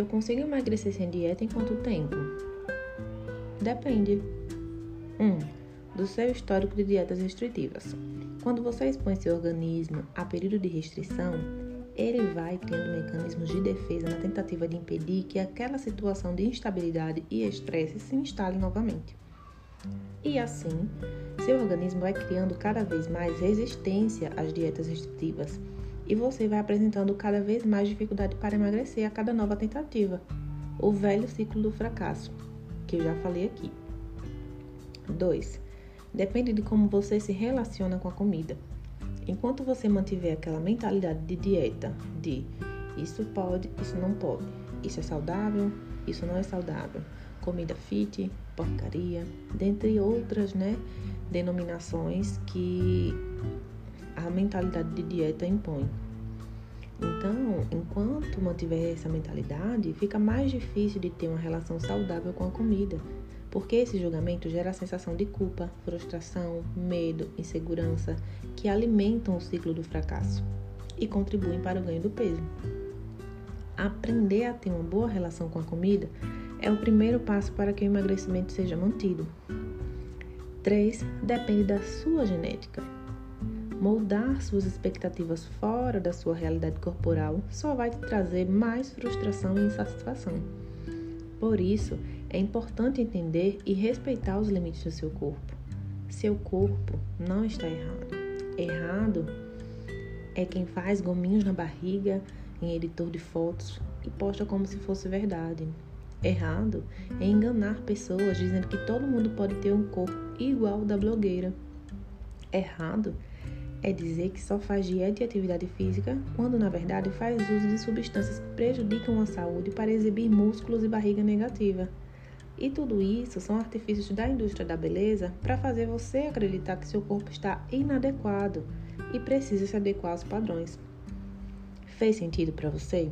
Eu consigo emagrecer sem dieta em quanto tempo? Depende. 1. Um, do seu histórico de dietas restritivas. Quando você expõe seu organismo a período de restrição, ele vai criando mecanismos de defesa na tentativa de impedir que aquela situação de instabilidade e estresse se instale novamente. E assim, seu organismo vai criando cada vez mais resistência às dietas restritivas e você vai apresentando cada vez mais dificuldade para emagrecer a cada nova tentativa. O velho ciclo do fracasso, que eu já falei aqui. 2. Depende de como você se relaciona com a comida. Enquanto você mantiver aquela mentalidade de dieta, de isso pode, isso não pode, isso é saudável, isso não é saudável, comida fit, porcaria, dentre outras, né, denominações que a mentalidade de dieta impõe. Então, enquanto mantiver essa mentalidade, fica mais difícil de ter uma relação saudável com a comida porque esse julgamento gera a sensação de culpa, frustração, medo, insegurança, que alimentam o ciclo do fracasso e contribuem para o ganho do peso. Aprender a ter uma boa relação com a comida é o primeiro passo para que o emagrecimento seja mantido. 3. Depende da sua genética. Moldar suas expectativas fora da sua realidade corporal só vai te trazer mais frustração e insatisfação. Por isso, é importante entender e respeitar os limites do seu corpo. Seu corpo não está errado. Errado é quem faz gominhos na barriga em editor de fotos e posta como se fosse verdade. Errado é enganar pessoas dizendo que todo mundo pode ter um corpo igual ao da blogueira. Errado é dizer que só faz dieta e atividade física quando na verdade faz uso de substâncias que prejudicam a saúde para exibir músculos e barriga negativa. E tudo isso são artifícios da indústria da beleza para fazer você acreditar que seu corpo está inadequado e precisa se adequar aos padrões. Fez sentido para você?